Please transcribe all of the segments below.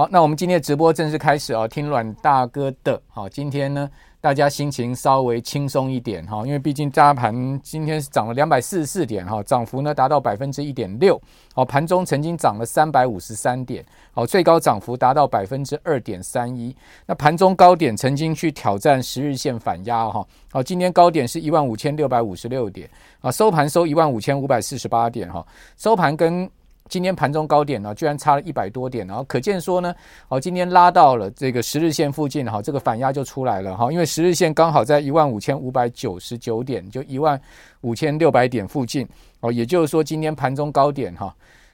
好，那我们今天的直播正式开始啊！听阮大哥的，好，今天呢，大家心情稍微轻松一点哈，因为毕竟大盘今天是涨了两百四十四点哈，涨幅呢达到百分之一点六，好，盘中曾经涨了三百五十三点，好，最高涨幅达到百分之二点三一，那盘中高点曾经去挑战十日线反压哈，好，今天高点是一万五千六百五十六点，啊，收盘收一万五千五百四十八点哈，收盘跟今天盘中高点呢，居然差了一百多点，然后可见说呢，哦，今天拉到了这个十日线附近，哈，这个反压就出来了，哈，因为十日线刚好在一万五千五百九十九点，就一万五千六百点附近，哦，也就是说今天盘中高点，哈，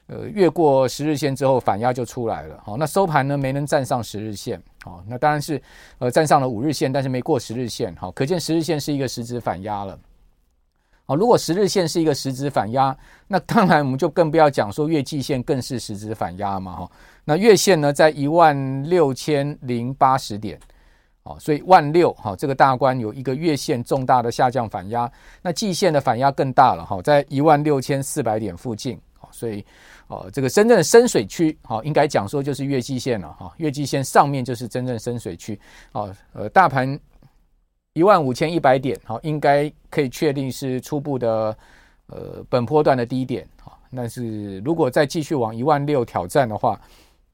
呃，越过十日线之后反压就出来了，好，那收盘呢没能站上十日线，哦，那当然是呃站上了五日线，但是没过十日线，好，可见十日线是一个实质反压了。好，如果十日线是一个实质反压，那当然我们就更不要讲说月季线更是实质反压嘛，哈。那月线呢，在一万六千零八十点，哦，所以万六哈这个大关有一个月线重大的下降反压，那季线的反压更大了哈，在一万六千四百点附近，所以哦，这个深圳深水区，好，应该讲说就是月季线了哈，月季线上面就是真正深水区，哦，呃，大盘。一万五千一百点，好，应该可以确定是初步的，呃，本波段的低点，好，但是如果再继续往一万六挑战的话，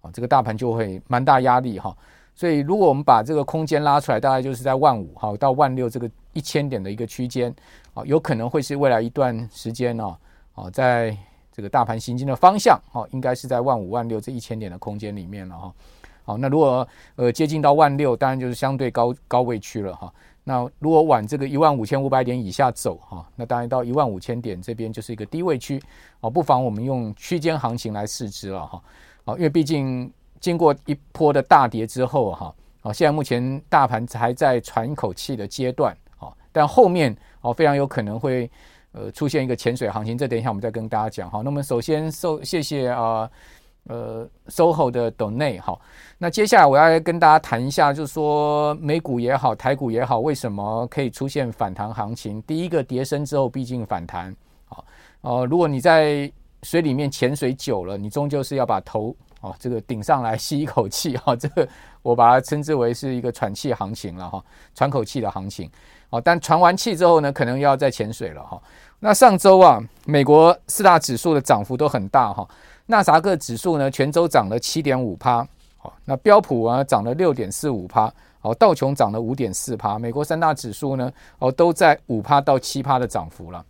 啊，这个大盘就会蛮大压力哈，所以如果我们把这个空间拉出来，大概就是在万五，好，到万六这个一千点的一个区间，啊，有可能会是未来一段时间呢，啊，在这个大盘行进的方向，哈，应该是在万五万六这一千点的空间里面了哈，好，那如果呃接近到万六，当然就是相对高高位区了哈。那如果往这个一万五千五百点以下走哈，那当然到一万五千点这边就是一个低位区，哦，不妨我们用区间行情来试之了哈，啊，因为毕竟经过一波的大跌之后哈，啊，现在目前大盘还在喘一口气的阶段，啊，但后面哦非常有可能会呃出现一个潜水行情，这等一下我们再跟大家讲哈。那么首先受谢谢啊。呃呃，SOHO 的 Donate 好，那接下来我要跟大家谈一下，就是说美股也好，台股也好，为什么可以出现反弹行情？第一个跌深之后，毕竟反弹，好，呃，如果你在水里面潜水久了，你终究是要把头哦这个顶上来 吸一口气哈，这个我把它称之为是一个喘气行情了哈，喘口气的行情，好，但喘完气之后呢，可能要再潜水了哈。那上周啊，美国四大指数的涨幅都很大哈。纳萨克指数呢，全周涨了七点五趴，好，那标普啊涨了六点四五趴，好，道琼涨了五点四趴，美国三大指数呢，哦，都在五趴到七趴的涨幅了，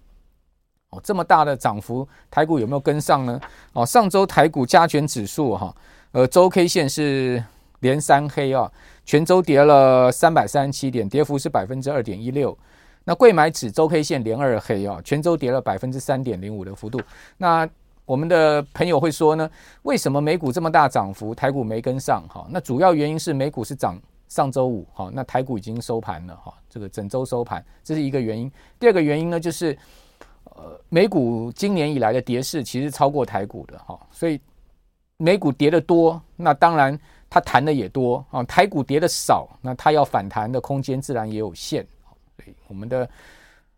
哦，这么大的涨幅，台股有没有跟上呢？哦，上周台股加权指数哈，呃，周 K 线是连三黑啊，全周跌了三百三十七点，跌幅是百分之二点一六。那柜买指周 K 线连二黑啊，全周跌了百分之三点零五的幅度，那。我们的朋友会说呢，为什么美股这么大涨幅，台股没跟上？哈，那主要原因是美股是涨上周五，哈，那台股已经收盘了，哈，这个整周收盘，这是一个原因。第二个原因呢，就是呃，美股今年以来的跌势其实超过台股的，哈，所以美股跌得多，那当然它弹的也多啊。台股跌的少，那它要反弹的空间自然也有限。所以我们的。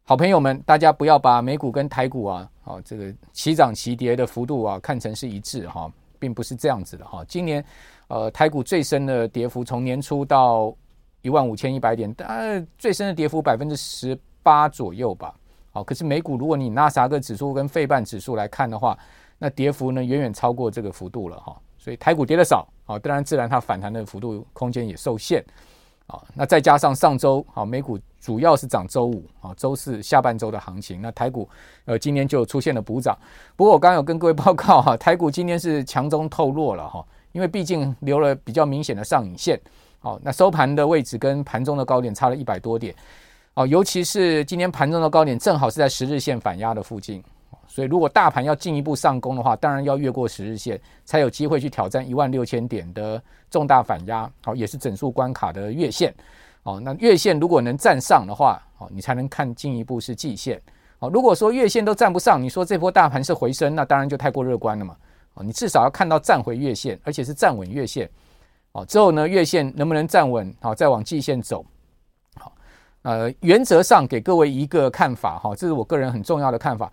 好朋友们，大家不要把美股跟台股啊，啊，这个齐涨齐跌的幅度啊，看成是一致哈，并不是这样子的哈。今年，呃，台股最深的跌幅从年初到一万五千一百点，当然最深的跌幅百分之十八左右吧。好，可是美股如果你纳啥个指数跟费半指数来看的话，那跌幅呢远远超过这个幅度了哈。所以台股跌的少，啊，当然自然它反弹的幅度空间也受限。啊，那再加上上周啊，美股主要是涨周五啊，周四下半周的行情，那台股呃今天就出现了补涨。不过我刚刚有跟各位报告哈，台股今天是强中透弱了哈，因为毕竟留了比较明显的上影线。好，那收盘的位置跟盘中的高点差了一百多点。哦，尤其是今天盘中的高点正好是在十日线反压的附近。所以，如果大盘要进一步上攻的话，当然要越过十日线，才有机会去挑战一万六千点的重大反压。好，也是整数关卡的月线。哦，那月线如果能站上的话，哦，你才能看进一步是季线。哦，如果说月线都站不上，你说这波大盘是回升，那当然就太过乐观了嘛。哦，你至少要看到站回月线，而且是站稳月线。哦，之后呢，月线能不能站稳？好，再往季线走。好，呃，原则上给各位一个看法哈，这是我个人很重要的看法。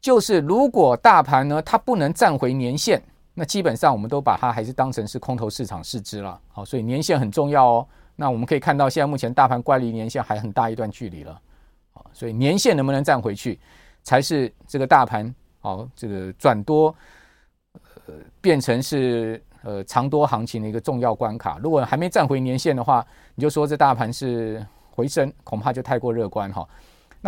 就是如果大盘呢，它不能站回年线，那基本上我们都把它还是当成是空头市场市值了，好，所以年线很重要哦。那我们可以看到，现在目前大盘乖离年线还很大一段距离了，所以年线能不能站回去，才是这个大盘好这个转多，呃，变成是呃长多行情的一个重要关卡。如果还没站回年线的话，你就说这大盘是回升，恐怕就太过乐观哈。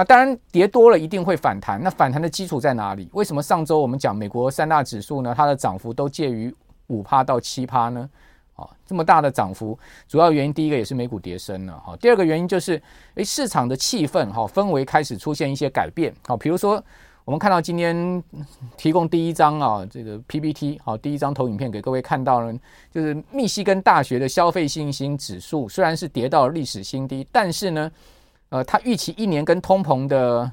那当然跌多了一定会反弹，那反弹的基础在哪里？为什么上周我们讲美国三大指数呢？它的涨幅都介于五趴到七趴呢？啊这么大的涨幅，主要原因第一个也是美股跌深了哈。第二个原因就是，诶，市场的气氛哈氛围开始出现一些改变。好，比如说我们看到今天提供第一张啊这个 PPT 好第一张投影片给各位看到了，就是密西根大学的消费信心指数虽然是跌到历史新低，但是呢，呃，它预期一年跟通膨的。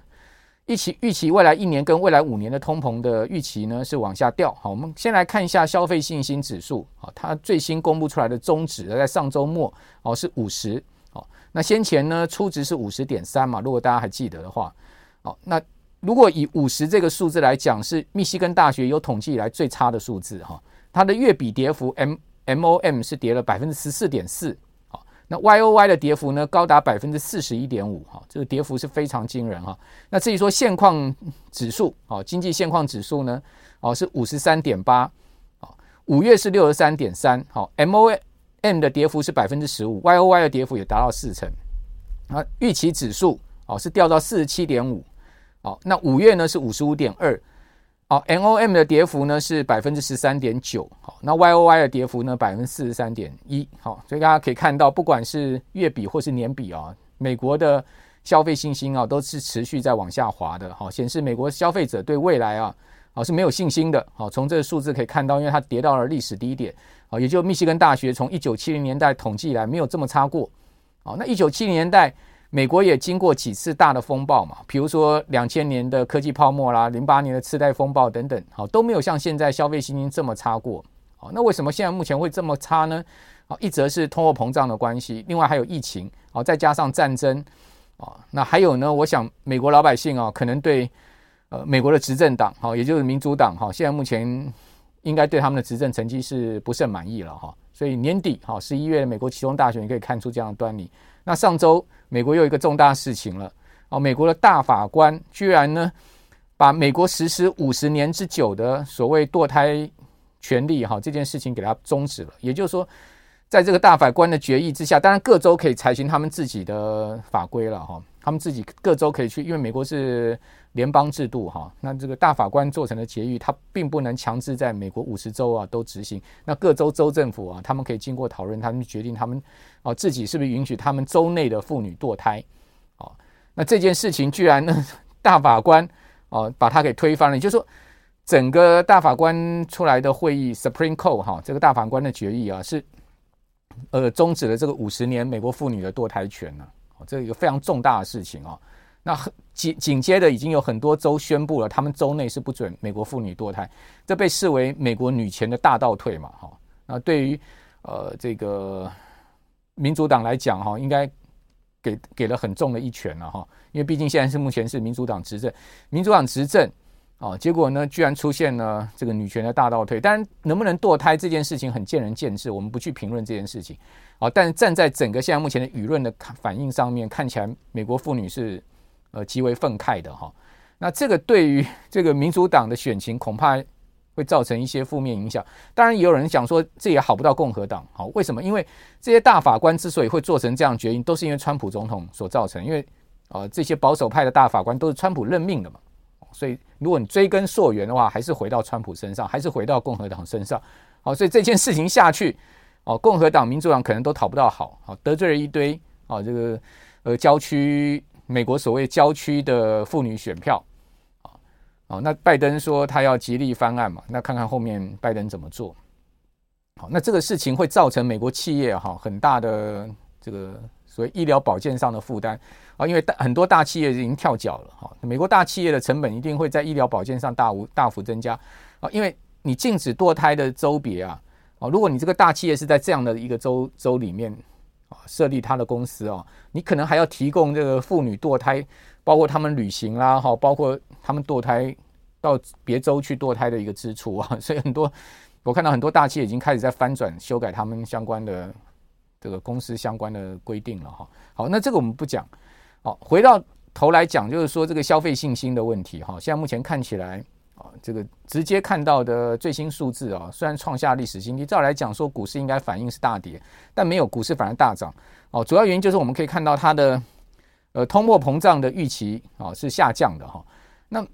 预期预期未来一年跟未来五年的通膨的预期呢是往下掉。好，我们先来看一下消费信心指数。好，它最新公布出来的中值在上周末哦是五十。好，那先前呢初值是五十点三嘛？如果大家还记得的话，好，那如果以五十这个数字来讲，是密西根大学有统计以来最差的数字哈。它的月比跌幅 M M O M 是跌了百分之十四点四。那 Y O Y 的跌幅呢，高达百分之四十一点五，哈，这个跌幅是非常惊人哈。那至于说现况指数，哦，经济现况指数呢，哦是五十三点八，哦，五月是六十三点三，好，M O M 的跌幅是百分之十五，Y O Y 的跌幅也达到四成。啊，预期指数哦是掉到四十七点五，好，那五月呢是五十五点二。好，N O M 的跌幅呢是百分之十三点九，好，那 Y O Y 的跌幅呢百分之四十三点一，好，所以大家可以看到，不管是月比或是年比啊，美国的消费信心啊都是持续在往下滑的，好，显示美国消费者对未来啊，啊是没有信心的，好，从这个数字可以看到，因为它跌到了历史低点，啊，也就密西根大学从一九七零年代统计以来没有这么差过，好，那一九七零年代。美国也经过几次大的风暴嘛，比如说两千年的科技泡沫啦，零八年的次贷风暴等等，好，都没有像现在消费信心这么差过。好，那为什么现在目前会这么差呢？好，一则是通货膨胀的关系，另外还有疫情，好，再加上战争，啊，那还有呢？我想美国老百姓啊，可能对呃美国的执政党，好，也就是民主党，哈，现在目前应该对他们的执政成绩是不甚满意了哈？所以年底，好，十一月美国期中大选，你可以看出这样的端倪。那上周美国又一个重大事情了哦，美国的大法官居然呢把美国实施五十年之久的所谓堕胎权利哈这件事情给它终止了。也就是说，在这个大法官的决议之下，当然各州可以采行他们自己的法规了哈，他们自己各州可以去，因为美国是。联邦制度哈，那这个大法官做成的决议，他并不能强制在美国五十州啊都执行。那各州州政府啊，他们可以经过讨论，他们决定他们啊自己是不是允许他们州内的妇女堕胎。啊，那这件事情居然呢，大法官啊把它给推翻了。也就是说，整个大法官出来的会议 Supreme Court 哈，这个大法官的决议啊是呃终止了这个五十年美国妇女的堕胎权呢。哦，这一个非常重大的事情啊。那紧紧接着已经有很多州宣布了，他们州内是不准美国妇女堕胎，这被视为美国女权的大倒退嘛？哈，那对于呃这个民主党来讲，哈，应该给给了很重的一拳了哈，因为毕竟现在是目前是民主党执政，民主党执政啊，结果呢居然出现了这个女权的大倒退。当然，能不能堕胎这件事情很见仁见智，我们不去评论这件事情啊。但站在整个现在目前的舆论的反应上面，看起来美国妇女是。呃，极为愤慨的哈，那这个对于 这个民主党的选情恐怕会造成一些负面影响。当然，也有人讲说这也好不到共和党。好，为什么？因为这些大法官之所以会做成这样决定，都是因为川普总统所造成。因为呃，这些保守派的大法官都是川普任命的嘛，所以如果你追根溯源的话，还是回到川普身上，还是回到共和党身上。好，所以这件事情下去，哦，共和党、民主党可能都讨不到好，好得罪了一堆啊，这个呃郊区。美国所谓郊区的妇女选票，啊，哦，那拜登说他要极力翻案嘛，那看看后面拜登怎么做。好，那这个事情会造成美国企业哈很大的这个所谓医疗保健上的负担啊，因为大很多大企业已经跳脚了哈，美国大企业的成本一定会在医疗保健上大无大幅增加啊，因为你禁止堕胎的州别啊，啊，如果你这个大企业是在这样的一个州州里面。啊，设立他的公司啊，你可能还要提供这个妇女堕胎，包括他们旅行啦，哈，包括他们堕胎到别州去堕胎的一个支出啊，所以很多我看到很多大企业已经开始在翻转修改他们相关的这个公司相关的规定了哈。好，那这个我们不讲。好，回到头来讲，就是说这个消费信心的问题哈。现在目前看起来啊，这个直接看到的最新数字啊，虽然创下历史新低，照来讲说股市应该反应是大跌，但没有，股市反而大涨。哦，主要原因就是我们可以看到它的呃通货膨胀的预期啊是下降的哈。那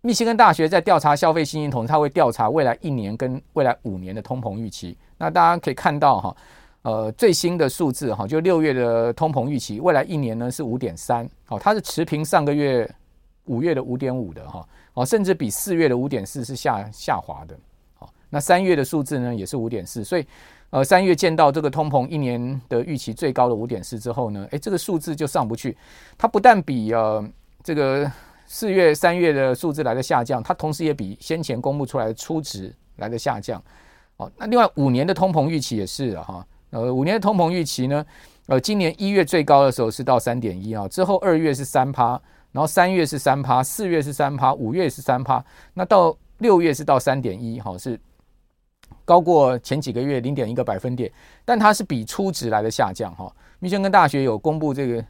密歇根大学在调查消费信心，同时它会调查未来一年跟未来五年的通膨预期。那大家可以看到哈，呃，最新的数字哈，就六月的通膨预期，未来一年呢是五点三，哦，它是持平上个月五月的五点五的哈，哦，甚至比四月的五点四是下下滑的。好，那三月的数字呢也是五点四，所以呃，三月见到这个通膨一年的预期最高的五点四之后呢，诶，这个数字就上不去，它不但比呃这个。四月、三月的数字来的下降，它同时也比先前公布出来的初值来的下降。哦，那另外五年的通膨预期也是哈，呃，五年的通膨预期呢，呃，今年一月最高的时候是到三点一啊，之后二月是三趴，然后三月是三趴，四月是三趴，五月是三趴，那到六月是到三点一，哈，是高过前几个月零点一个百分点，但它是比初值来的下降哈。密歇根大学有公布这个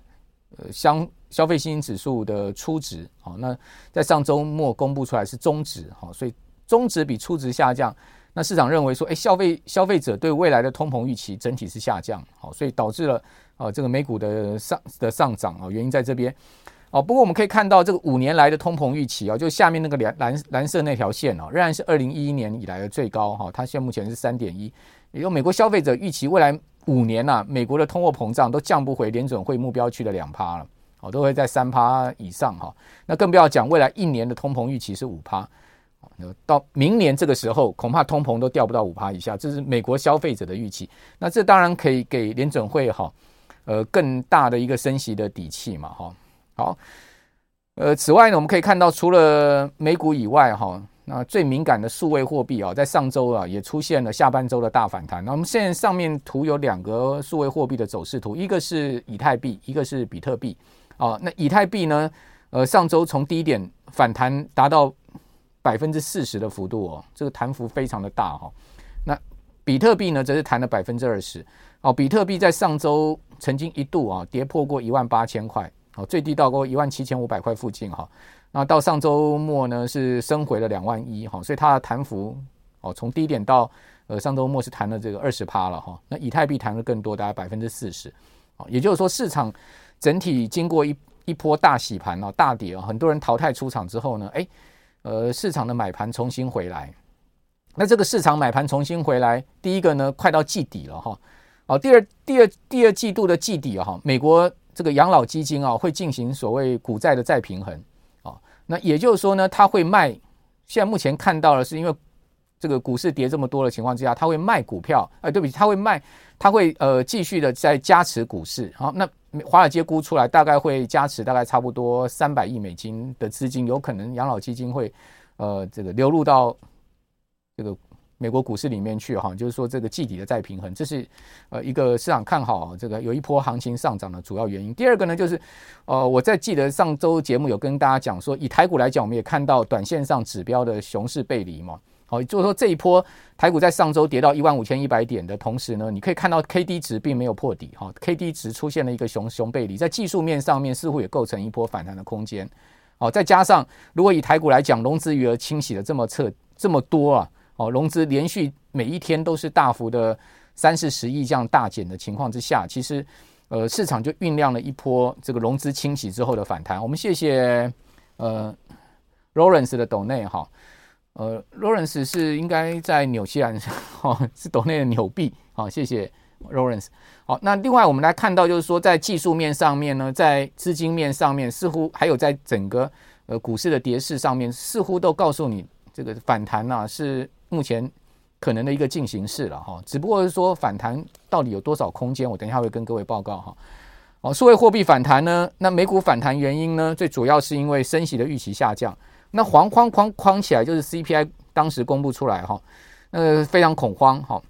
呃相。消费信心指数的初值，好，那在上周末公布出来是终值，好，所以终值比初值下降，那市场认为说，哎，消费消费者对未来的通膨预期整体是下降，好，所以导致了啊这个美股的上的上涨啊，原因在这边，哦，不过我们可以看到这个五年来的通膨预期啊，就下面那个蓝蓝蓝色那条线哦，仍然是二零一一年以来的最高哈，它现目前是三点一，也就美国消费者预期未来五年呐，美国的通货膨胀都降不回联准会目标区的两趴了。哦，都会在三趴以上哈，那更不要讲未来一年的通膨预期是五趴，到明年这个时候恐怕通膨都掉不到五趴以下，这是美国消费者的预期。那这当然可以给联准会哈，呃更大的一个升息的底气嘛哈。好，呃，此外呢，我们可以看到除了美股以外哈，那最敏感的数位货币啊，在上周啊也出现了下半周的大反弹。那我们现在上面图有两个数位货币的走势图，一个是以太币，一个是比特币。哦，那以太币呢？呃，上周从低点反弹达到百分之四十的幅度哦，这个弹幅非常的大哈、哦。那比特币呢，则是弹了百分之二十。哦，比特币在上周曾经一度啊跌破过一万八千块，哦，最低到过一万七千五百块附近哈、那到上周末呢，是升回了两万一哈，所以它的弹幅哦，从低点到呃上周末是弹了这个二十趴了哈。那以太币弹的更多，大概百分之四十。哦，也就是说市场。整体经过一一波大洗盘哦，大跌啊，很多人淘汰出场之后呢，哎，呃，市场的买盘重新回来。那这个市场买盘重新回来，第一个呢，快到季底了哈。哦，第二，第二，第二季度的季底哈，美国这个养老基金啊，会进行所谓股债的再平衡。啊，那也就是说呢，他会卖。现在目前看到的是，因为这个股市跌这么多的情况之下，他会卖股票。哎，对不起，他会卖，他会呃继续的在加持股市。好，那。华尔街估出来大概会加持大概差不多三百亿美金的资金，有可能养老基金会呃这个流入到这个美国股市里面去哈，就是说这个季底的再平衡，这是呃一个市场看好这个有一波行情上涨的主要原因。第二个呢，就是呃我在记得上周节目有跟大家讲说，以台股来讲，我们也看到短线上指标的熊市背离嘛。好，就是说这一波台股在上周跌到一万五千一百点的同时呢，你可以看到 K D 值并没有破底哈，K D 值出现了一个熊熊背离，在技术面上面似乎也构成一波反弹的空间。好，再加上如果以台股来讲，融资余额清洗的这么彻这么多啊，哦，融资连续每一天都是大幅的三四十亿这样大减的情况之下，其实呃市场就酝酿了一波这个融资清洗之后的反弹。我们谢谢呃 Lawrence 的斗内哈。呃，Lawrence 是应该在纽西兰，哈、哦，是岛内的纽币，好、谢谢 Lawrence。好，那另外我们来看到，就是说在技术面上面呢，在资金面上面，似乎还有在整个呃股市的跌势上面，似乎都告诉你这个反弹呢、啊、是目前可能的一个进行式了哈、只不过是说反弹到底有多少空间，我等一下会跟各位报告哈。哦，数位货币反弹呢，那美股反弹原因呢，最主要是因为升息的预期下降。那黄框框框起来就是 CPI 当时公布出来哈，呃非常恐慌哈。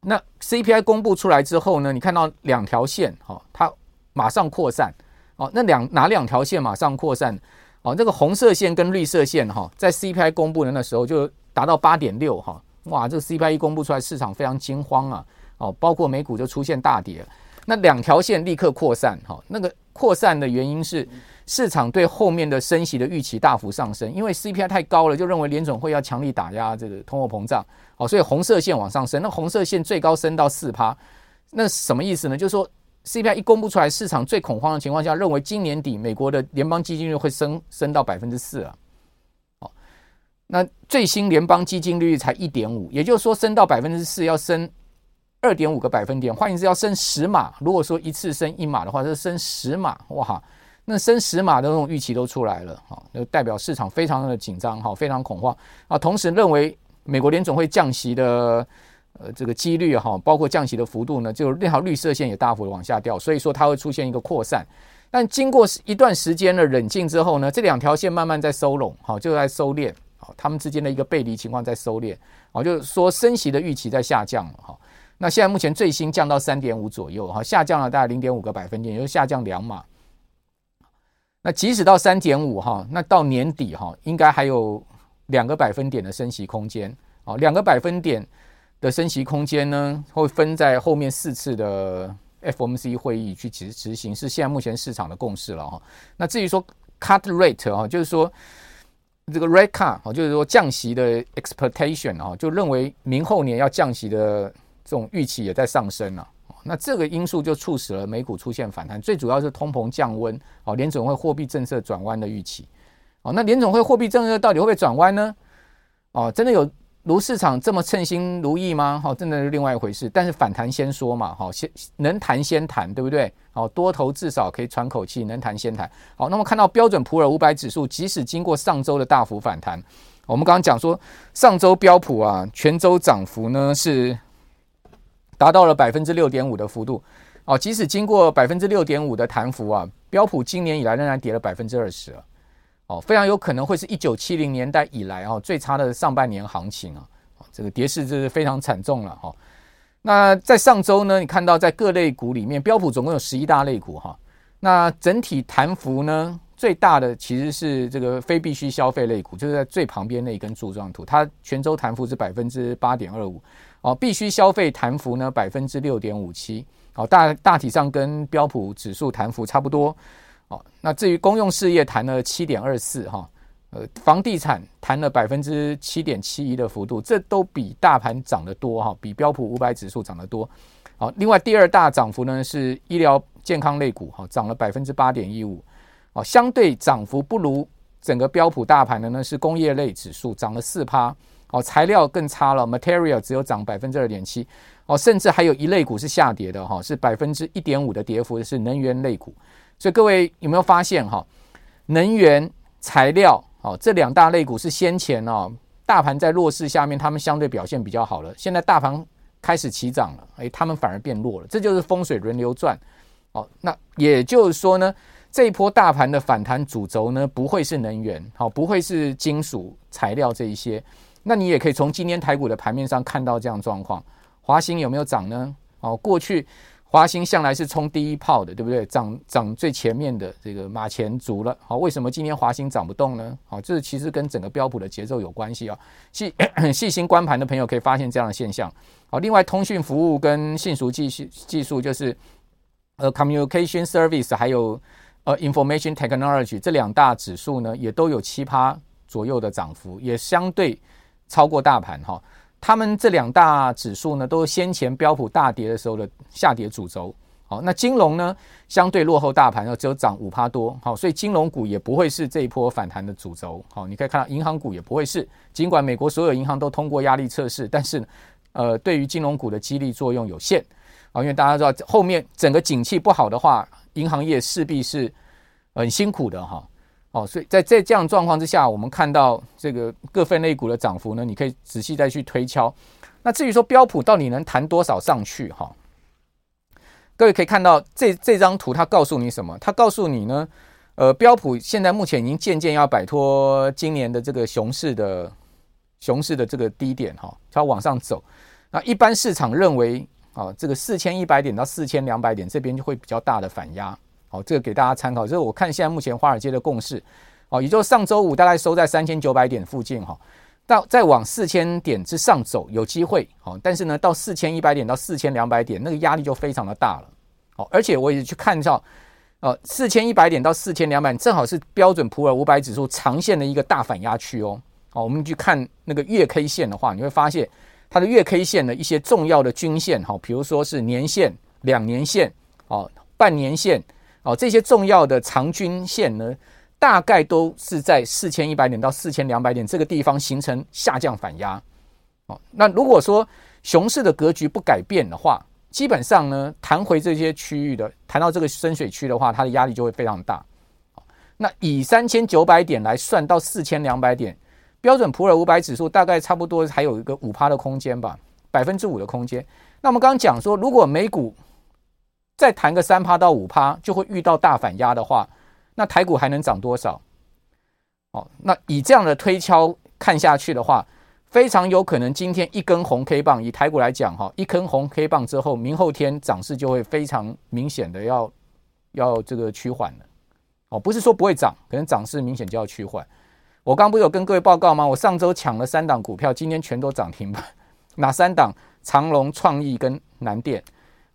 那 CPI 公布出来之后呢，你看到两条线哈，它马上扩散哦。那两哪两条线马上扩散？哦，那个红色线跟绿色线哈，在 CPI 公布的那时候就达到八点六哈，哇，这个 CPI 一公布出来，市场非常惊慌啊！哦，包括美股就出现大跌，那两条线立刻扩散，哈，那个扩散的原因是市场对后面的升息的预期大幅上升，因为 CPI 太高了，就认为联准会要强力打压这个通货膨胀，哦，所以红色线往上升，那红色线最高升到四趴，那什么意思呢？就是说 CPI 一公布出来，市场最恐慌的情况下，认为今年底美国的联邦基金率会升升到百分之四了，那最新联邦基金利率才一点五，也就是说升到百分之四要升。二点五个百分点，换言之，要升十码。如果说一次升一码的话，是升十码，哇，那升十码的那种预期都出来了，哈，就代表市场非常的紧张，哈，非常恐慌啊。同时认为美国联总会降息的，呃，这个几率哈，包括降息的幅度呢，就那条绿色线也大幅的往下掉，所以说它会出现一个扩散。但经过一段时间的冷静之后呢，这两条线慢慢在收拢，好，就在收敛，好，他们之间的一个背离情况在收敛，好，就是说升息的预期在下降了，哈。那现在目前最新降到三点五左右，哈，下降了大概零点五个百分点，也就是下降两码。那即使到三点五，哈，那到年底，哈，应该还有两个百分点的升息空间，啊，两个百分点的升息空间呢，会分在后面四次的 FOMC 会议去执执行，是现在目前市场的共识了，哈。那至于说 cut rate，哈，就是说这个 red car 哦就是说降息的 expectation，啊，就认为明后年要降息的。这种预期也在上升了，那这个因素就促使了美股出现反弹，最主要是通膨降温，哦，联总会货币政策转弯的预期，哦，那联总会货币政策到底会不会转弯呢？哦，真的有如市场这么称心如意吗？哦，真的是另外一回事。但是反弹先说嘛，好，先能谈先谈，对不对？哦，多头至少可以喘口气，能谈先谈。好，那么看到标准普尔五百指数，即使经过上周的大幅反弹，我们刚刚讲说上周标普啊，全周涨幅呢是。达到了百分之六点五的幅度，哦，即使经过百分之六点五的弹幅啊，标普今年以来仍然跌了百分之二十，哦，非常有可能会是一九七零年代以来哦最差的上半年行情啊，这个跌势就是非常惨重了哈。那在上周呢，你看到在各类股里面，标普总共有十一大类股哈，那整体弹幅呢最大的其实是这个非必需消费类股，就是在最旁边那一根柱状图，它全周弹幅是百分之八点二五。哦，必须消费弹幅呢百分之六点五七，哦，大大体上跟标普指数弹幅差不多。哦，那至于公用事业谈了七点二四，哈，呃，房地产谈了百分之七点七一的幅度，这都比大盘涨得多哈，比标普五百指数涨得多。好，另外第二大涨幅呢是医疗健康类股，哈，涨了百分之八点一五。哦，相对涨幅不如整个标普大盘的呢是工业类指数，涨了四趴。哦，材料更差了，material 只有涨百分之二点七，哦，甚至还有一类股是下跌的哈，是百分之一点五的跌幅，是能源类股。所以各位有没有发现哈，能源材料哦这两大类股是先前哦大盘在弱势下面，他们相对表现比较好了，现在大盘开始起涨了，诶，他们反而变弱了，这就是风水轮流转。哦，那也就是说呢，这一波大盘的反弹主轴呢，不会是能源，好，不会是金属材料这一些。那你也可以从今天台股的盘面上看到这样状况，华兴有没有涨呢？哦，过去华兴向来是冲第一炮的，对不对？涨涨最前面的这个马前卒了。好，为什么今天华兴涨不动呢？好，这其实跟整个标普的节奏有关系啊。细 细心观盘的朋友可以发现这样的现象。好，另外通讯服务跟信息技术技术就是呃 communication service 还有呃 information technology 这两大指数呢，也都有七趴左右的涨幅，也相对。超过大盘哈，他们这两大指数呢，都是先前标普大跌的时候的下跌主轴。好，那金融呢，相对落后大盘，只有涨五趴多。好，所以金融股也不会是这一波反弹的主轴。好，你可以看到银行股也不会是，尽管美国所有银行都通过压力测试，但是呃，对于金融股的激励作用有限。啊，因为大家知道后面整个景气不好的话，银行业势必是很辛苦的哈。哦，所以在在这样状况之下，我们看到这个各分类股的涨幅呢，你可以仔细再去推敲。那至于说标普到底能弹多少上去哈？各位可以看到这这张图，它告诉你什么？它告诉你呢，呃，标普现在目前已经渐渐要摆脱今年的这个熊市的熊市的这个低点哈，它往上走。那一般市场认为啊，这个四千一百点到四千两百点这边就会比较大的反压。好，这个给大家参考。就是我看现在目前华尔街的共识，哦，也就是上周五大概收在三千九百点附近哈。到再往四千点之上走有机会，好，但是呢，到四千一百点到四千两百点，那个压力就非常的大了，好，而且我也去看到，呃，四千一百点到四千两百，正好是标准普尔五百指数长线的一个大反压区哦，好，我们去看那个月 K 线的话，你会发现它的月 K 线的一些重要的均线，好，比如说是年线、两年线、哦，半年线，哦，这些重要的长均线呢。大概都是在四千一百点到四千两百点这个地方形成下降反压，哦，那如果说熊市的格局不改变的话，基本上呢，弹回这些区域的，弹到这个深水区的话，它的压力就会非常大。那以三千九百点来算到四千两百点，标准普尔五百指数大概差不多还有一个五趴的空间吧，百分之五的空间。那我们刚刚讲说，如果美股再弹个三趴到五趴，就会遇到大反压的话。那台股还能涨多少？哦，那以这样的推敲看下去的话，非常有可能今天一根红 K 棒，以台股来讲哈，一根红 K 棒之后，明后天涨势就会非常明显的要要这个趋缓了。哦，不是说不会涨，可能涨势明显就要趋缓。我刚不是有跟各位报告吗？我上周抢了三档股票，今天全都涨停板。哪三档？长隆、创意跟南电。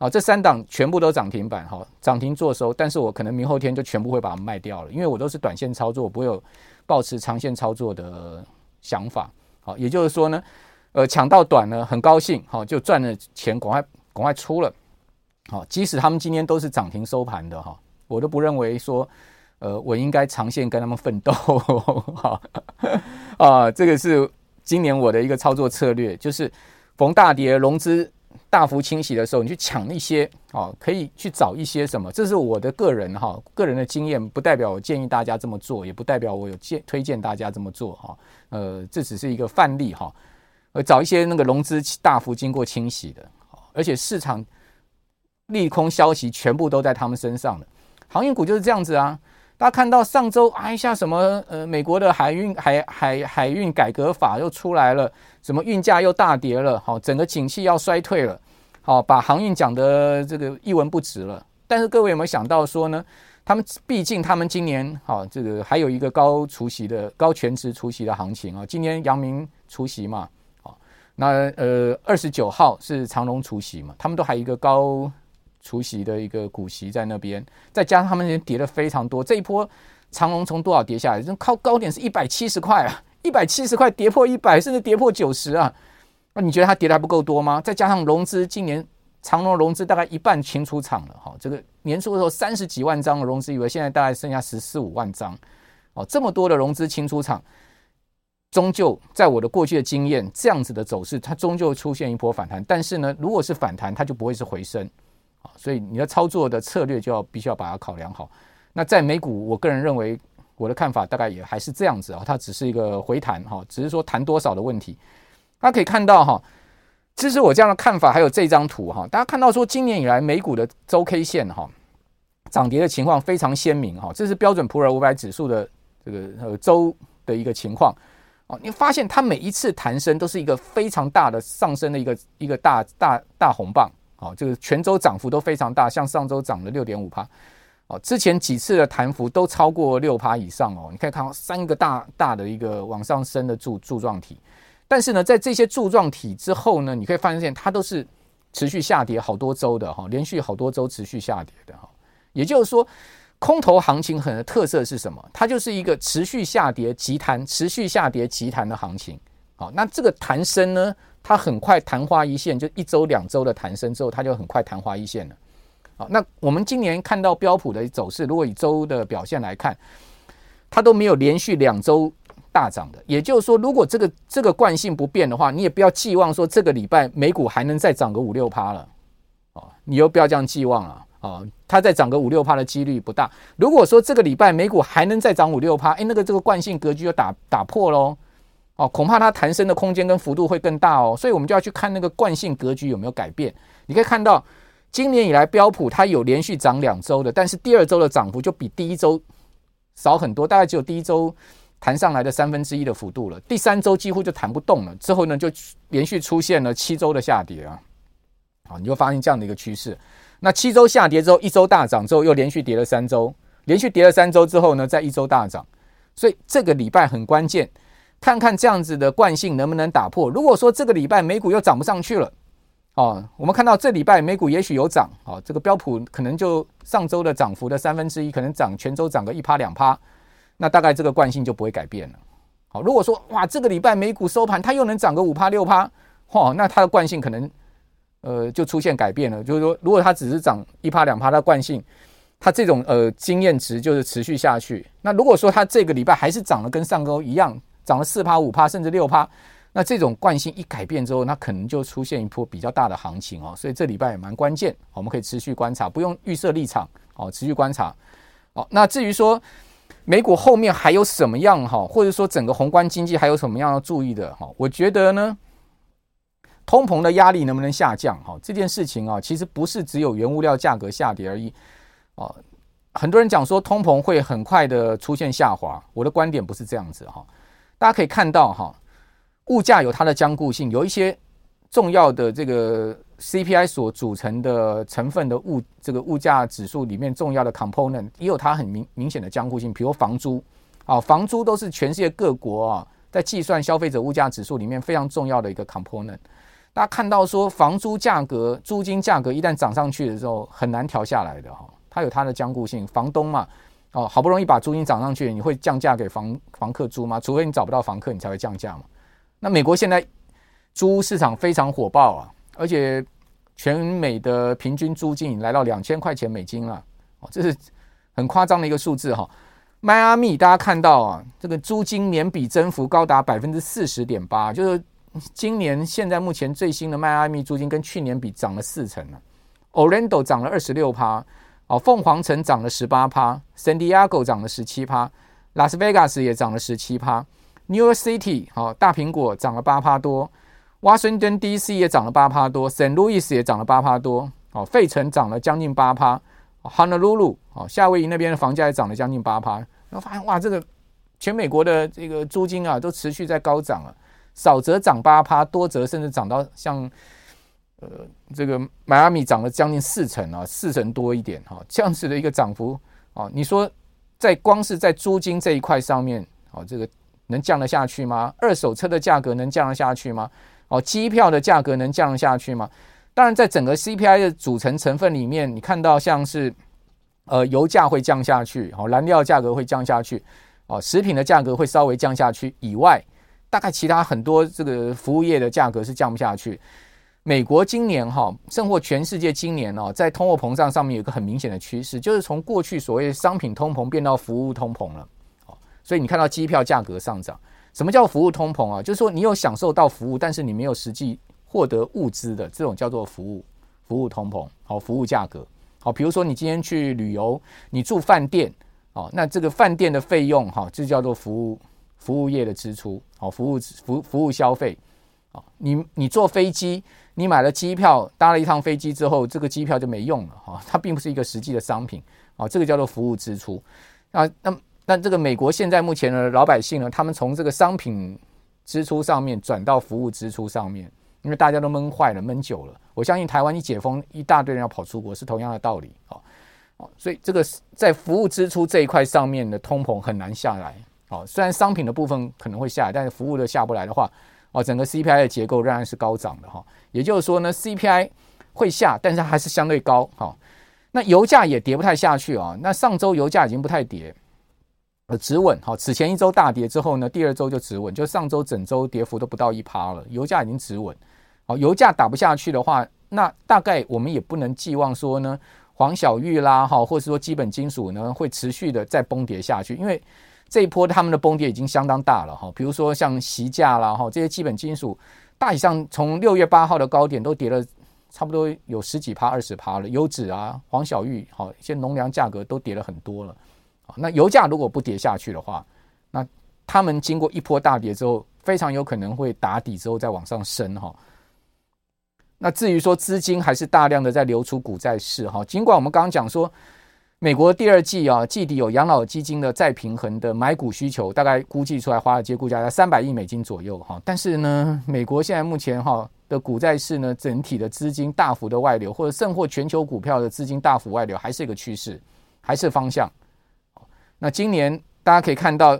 好，这三档全部都涨停板，哈，涨停做收，但是我可能明后天就全部会把它卖掉了，因为我都是短线操作，不会有抱持长线操作的想法。好，也就是说呢，呃，抢到短呢，很高兴，好，就赚了钱，赶快赶快出了。好，即使他们今天都是涨停收盘的哈，我都不认为说，呃，我应该长线跟他们奋斗。哈，啊，这个是今年我的一个操作策略，就是逢大跌融资。大幅清洗的时候，你去抢一些哦，可以去找一些什么？这是我的个人哈，个人的经验，不代表我建议大家这么做，也不代表我有建推荐大家这么做哈。呃，这只是一个范例哈。呃，找一些那个融资大幅经过清洗的，而且市场利空消息全部都在他们身上的航运股就是这样子啊。大家看到上周啊一下什么呃，美国的海运海海海运改革法又出来了。什么运价又大跌了？好，整个景气要衰退了。好，把航运讲的这个一文不值了。但是各位有没有想到说呢？他们毕竟他们今年好，这个还有一个高除息的高全值除息的行情啊。今年阳明除息嘛，好，那呃二十九号是长荣除息嘛，他们都还有一个高除息的一个股息在那边，再加上他们也跌了非常多。这一波长荣从多少跌下来？这高高点是一百七十块啊。一百七十块跌破一百，甚至跌破九十啊！那你觉得它跌的还不够多吗？再加上融资，今年长荣融资大概一半清出场了哈。这个年初的时候三十几万张的融资以为，现在大概剩下十四五万张哦。这么多的融资清出场，终究在我的过去的经验，这样子的走势，它终究出现一波反弹。但是呢，如果是反弹，它就不会是回升啊。所以你的操作的策略就要必须要把它考量好。那在美股，我个人认为。我的看法大概也还是这样子啊，它只是一个回弹哈，只是说弹多少的问题。大家可以看到哈，支持我这样的看法，还有这张图哈，大家看到说今年以来美股的周 K 线哈涨跌的情况非常鲜明哈，这是标准普尔五百指数的这个呃周的一个情况哦。你发现它每一次弹升都是一个非常大的上升的一个一个大大大红棒哦，这个全周涨幅都非常大，像上周涨了六点五趴。哦，之前几次的弹幅都超过六趴以上哦，你可以看到三个大大的一个往上升的柱柱状体，但是呢，在这些柱状体之后呢，你可以发现它都是持续下跌好多周的哈，连续好多周持续下跌的哈。也就是说，空头行情很的特色是什么？它就是一个持续下跌急弹、持续下跌急弹的行情。好，那这个弹升呢，它很快昙花一现，就一周两周的弹升之后，它就很快昙花一现了。好，那我们今年看到标普的走势，如果以周的表现来看，它都没有连续两周大涨的。也就是说，如果这个这个惯性不变的话，你也不要寄望说这个礼拜美股还能再涨个五六趴了。哦，你又不要这样寄望了。哦，它再涨个五六趴的几率不大。如果说这个礼拜美股还能再涨五六趴，哎，那个这个惯性格局就打打破喽。哦，恐怕它弹升的空间跟幅度会更大哦。所以我们就要去看那个惯性格局有没有改变。你可以看到。今年以来，标普它有连续涨两周的，但是第二周的涨幅就比第一周少很多，大概只有第一周弹上来的三分之一的幅度了。第三周几乎就弹不动了，之后呢就连续出现了七周的下跌啊！好，你就发现这样的一个趋势。那七周下跌之后，一周大涨之后又连续跌了三周，连续跌了三周之后呢，再一周大涨。所以这个礼拜很关键，看看这样子的惯性能不能打破。如果说这个礼拜美股又涨不上去了，哦，我们看到这礼拜美股也许有涨，哦，这个标普可能就上周的涨幅的三分之一，可能涨全周涨个一趴两趴，那大概这个惯性就不会改变了。好，如果说哇，这个礼拜美股收盘它又能涨个五趴六趴，嚯，那它的惯性可能。呃，就出现改变了，就是说，如果它只是涨一趴两趴，它惯性，它这种呃经验值就是持续下去。那如果说它这个礼拜还是涨了跟上周一样，涨了四趴五趴甚至六趴，那这种惯性一改变之后，那可能就出现一波比较大的行情哦。所以这礼拜也蛮关键，我们可以持续观察，不用预设立场哦，持续观察。哦，那至于说美股后面还有什么样哈，或者说整个宏观经济还有什么样要注意的哈？我觉得呢。通膨的压力能不能下降？哈，这件事情啊，其实不是只有原物料价格下跌而已。哦，很多人讲说通膨会很快的出现下滑，我的观点不是这样子哈。大家可以看到哈，物价有它的僵固性，有一些重要的这个 CPI 所组成的成分的物，这个物价指数里面重要的 component 也有它很明明显的僵固性，比如房租啊，房租都是全世界各国啊在计算消费者物价指数里面非常重要的一个 component。大家看到说，房租价格、租金价格一旦涨上去的时候，很难调下来的哈。它有它的僵固性。房东嘛，哦，好不容易把租金涨上去，你会降价给房房客租吗？除非你找不到房客，你才会降价嘛。那美国现在租屋市场非常火爆啊，而且全美的平均租金已来到两千块钱美金了，哦，这是很夸张的一个数字哈。迈阿密大家看到啊，这个租金年比增幅高达百分之四十点八，就是。今年现在目前最新的迈阿密租金跟去年比涨了四成了，Orlando 涨了二十六趴，哦，凤凰城涨了十八趴，San Diego 涨了十七趴，拉斯维加斯也涨了十七趴，New York City 好，大苹果涨了八趴多，Washington DC 也涨了八趴多，Saint Louis 也涨了八趴多，哦，费城涨了将近八趴，Honolulu 哦，夏威夷那边的房价也涨了将近八趴，然后发现哇，这个全美国的这个租金啊都持续在高涨了。少则涨八趴，多则甚至涨到像呃这个迈阿密涨了将近四成啊，四成多一点哈，这样子的一个涨幅啊，你说在光是在租金这一块上面啊，这个能降得下去吗？二手车的价格能降得下去吗？哦，机票的价格能降得下去吗？当然，在整个 CPI 的组成成分里面，你看到像是呃油价会降下去，哦，燃料价格会降下去，哦，食品的价格会稍微降下去以外。大概其他很多这个服务业的价格是降不下去。美国今年哈，甚或全世界今年哦，在通货膨胀上面有一个很明显的趋势，就是从过去所谓商品通膨变到服务通膨了。哦，所以你看到机票价格上涨。什么叫服务通膨啊？就是说你有享受到服务，但是你没有实际获得物资的这种叫做服务服务通膨。好，服务价格。好，比如说你今天去旅游，你住饭店，哦，那这个饭店的费用哈，就叫做服务。服务业的支出，好，服务服服务消费，好，你你坐飞机，你买了机票，搭了一趟飞机之后，这个机票就没用了，哈，它并不是一个实际的商品，啊，这个叫做服务支出，啊，那那这个美国现在目前的老百姓呢，他们从这个商品支出上面转到服务支出上面，因为大家都闷坏了，闷久了，我相信台湾一解封，一大堆人要跑出国，是同样的道理，啊，所以这个在服务支出这一块上面的通膨很难下来。哦，虽然商品的部分可能会下来，但是服务的下不来的话，哦，整个 CPI 的结构仍然是高涨的哈。也就是说呢，CPI 会下，但是还是相对高哈。那油价也跌不太下去啊。那上周油价已经不太跌，呃，止稳哈。此前一周大跌之后呢，第二周就止稳，就上周整周跌幅都不到一趴了，油价已经止稳。哦，油价打不下去的话，那大概我们也不能寄望说呢，黄小玉啦哈，或者说基本金属呢会持续的再崩跌下去，因为。这一波他们的崩跌已经相当大了哈，比如说像锡价啦哈，这些基本金属大体上从六月八号的高点都跌了差不多有十几趴、二十趴了。油脂啊、黄小玉好一些农粮价格都跌了很多了。那油价如果不跌下去的话，那他们经过一波大跌之后，非常有可能会打底之后再往上升哈。那至于说资金还是大量的在流出股债市哈，尽管我们刚刚讲说。美国第二季啊，季底有养老基金的再平衡的买股需求，大概估计出来，华尔街估价在三百亿美金左右哈。但是呢，美国现在目前哈的股债市呢，整体的资金大幅的外流，或者甚或全球股票的资金大幅外流，还是一个趋势，还是方向。那今年大家可以看到，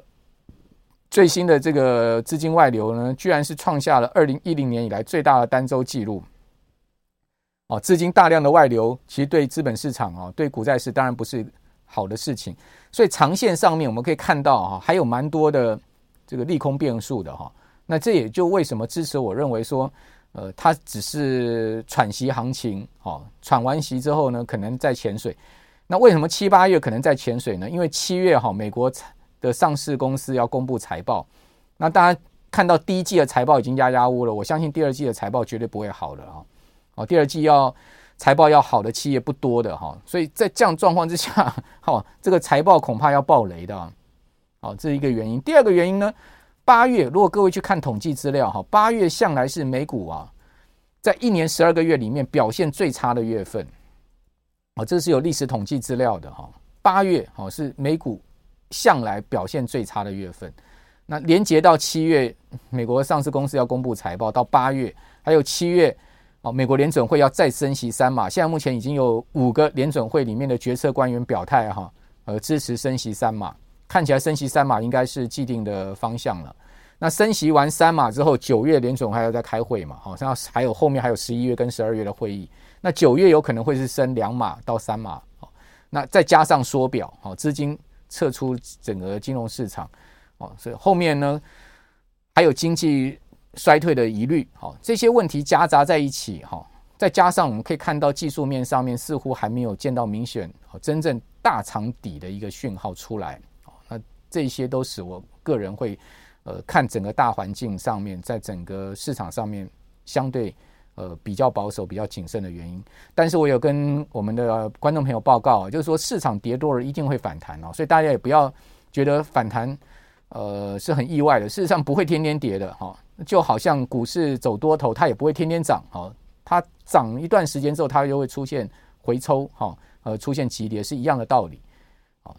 最新的这个资金外流呢，居然是创下了二零一零年以来最大的单周记录。哦，资金大量的外流，其实对资本市场啊，对股债市当然不是好的事情。所以长线上面我们可以看到哈，还有蛮多的这个利空变数的哈。那这也就为什么支持我认为说，呃，它只是喘息行情，哦，喘完息之后呢，可能在潜水。那为什么七八月可能在潜水呢？因为七月哈，美国的上市公司要公布财报，那大家看到第一季的财报已经压压乌了，我相信第二季的财报绝对不会好的啊！哦，哦第二季要财报要好的企业不多的哈，所以在这样状况之下，哈，这个财报恐怕要爆雷的，哦，这是一个原因。第二个原因呢，八月如果各位去看统计资料哈，八月向来是美股啊，在一年十二个月里面表现最差的月份。哦，这是有历史统计资料的哈。八月哦是美股向来表现最差的月份。那连接到七月，美国上市公司要公布财报，到八月还有七月哦，美国联准会要再升息三码。现在目前已经有五个联准会里面的决策官员表态哈，呃支持升息三码。看起来升息三码应该是既定的方向了。那升息完三码之后，九月联准还要再开会嘛？好像还有后面还有十一月跟十二月的会议。那九月有可能会是升两码到三码，那再加上缩表，哦，资金撤出整个金融市场，哦，所以后面呢还有经济衰退的疑虑，好，这些问题夹杂在一起，哈，再加上我们可以看到技术面上面似乎还没有见到明显真正大长底的一个讯号出来，哦，那这些都使我个人会呃看整个大环境上面，在整个市场上面相对。呃，比较保守、比较谨慎的原因，但是我有跟我们的观众朋友报告，就是说市场跌多了一定会反弹哦，所以大家也不要觉得反弹呃是很意外的，事实上不会天天跌的哈，就好像股市走多头，它也不会天天涨哈，它涨一段时间之后，它又会出现回抽哈，呃，出现急跌是一样的道理，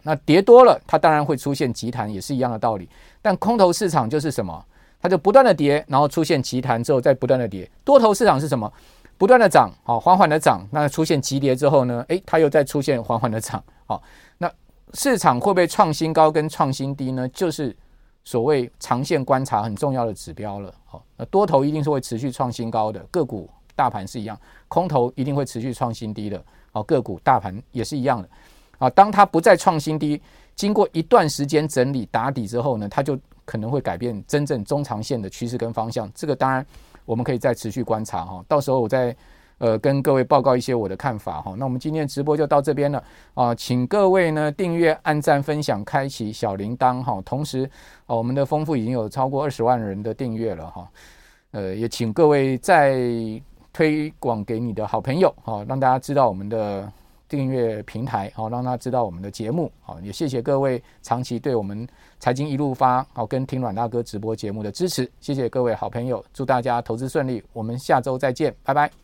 那跌多了，它当然会出现急弹，也是一样的道理，但空头市场就是什么？它就不断的跌，然后出现急弹之后再不断的跌。多头市场是什么？不断的涨，好，缓缓的涨。那出现急跌之后呢？诶，它又再出现缓缓的涨。好，那市场会不会创新高跟创新低呢？就是所谓长线观察很重要的指标了。好，那多头一定是会持续创新高的，个股大盘是一样。空头一定会持续创新低的。好，个股大盘也是一样的。啊，当它不再创新低，经过一段时间整理打底之后呢，它就。可能会改变真正中长线的趋势跟方向，这个当然我们可以再持续观察哈。到时候我再呃跟各位报告一些我的看法哈。那我们今天直播就到这边了啊，请各位呢订阅、按赞、分享、开启小铃铛哈。同时啊，我们的丰富已经有超过二十万人的订阅了哈。呃，也请各位再推广给你的好朋友哈，让大家知道我们的。订阅平台，好，让他知道我们的节目，好，也谢谢各位长期对我们财经一路发，好，跟听阮大哥直播节目的支持，谢谢各位好朋友，祝大家投资顺利，我们下周再见，拜拜。